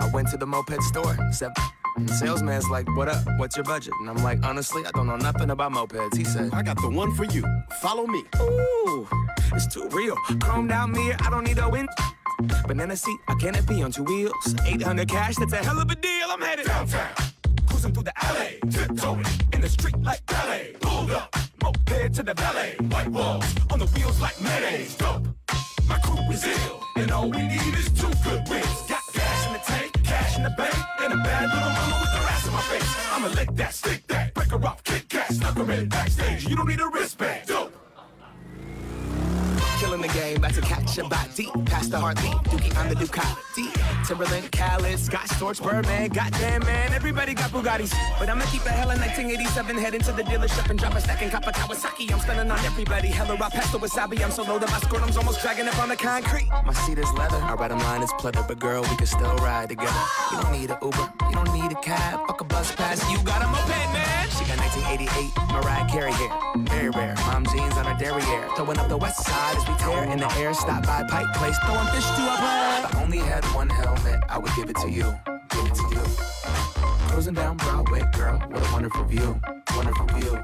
I went to the moped store. The salesman's like, "What up? What's your budget?" And I'm like, "Honestly, I don't know nothing about mopeds." He said, I got the one for you. Follow me. Ooh, it's too real. Chrome down mirror, I don't need a wind. Banana seat, a canopy on two wheels. 800 cash, that's a hell of a deal. I'm headed downtown. Cruising through the alley, tiptoeing in the street like ballet. Pulled up, moped to the valet. White walls on the wheels like mayonnaise. Dope. My crew is ill, and all we need is two good wins. Got gas in the tank, cash in the bank, and a bad little mama with her ass in my face. I'ma lick that, stick that, break her off, Kit Kat, snuck her in backstage. You don't need a wristband. Killing the game, about to catch a body. Past the heartbeat, Dookie on the Ducati. Timberland, Khaled, Scott Storch, Birdman. Goddamn, man, everybody got Bugattis. But I'ma keep it hella 1987. Head into the dealership and drop a and cop a Kawasaki. I'm stunning on everybody. Hella raw past the wasabi. I'm so low that my scrotum's almost dragging up on the concrete. My seat is leather. Our bottom line is pleather. But girl, we can still ride together. You don't need an Uber. You don't need a cab. Fuck a bus pass. You got a moped, man. She got 1988 Mariah Carey hair. Very rare. Mom jeans on her derriere. Throwing up the west side as we in the air. Stop by Pike Place. Throwing fish to a bar. If I only had one helmet, I would give it to you. Give it to you. Cruising down Broadway, girl. What a wonderful view. Wonderful view.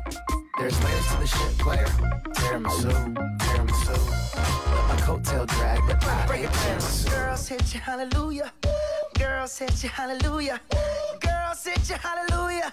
There's layers to the shit, player. Tiramisu, tiramisu. Let my coattail drag, but I Break it tiramisu. Girls hit you, hallelujah. Girls hit you, hallelujah. Girls hit you, hallelujah.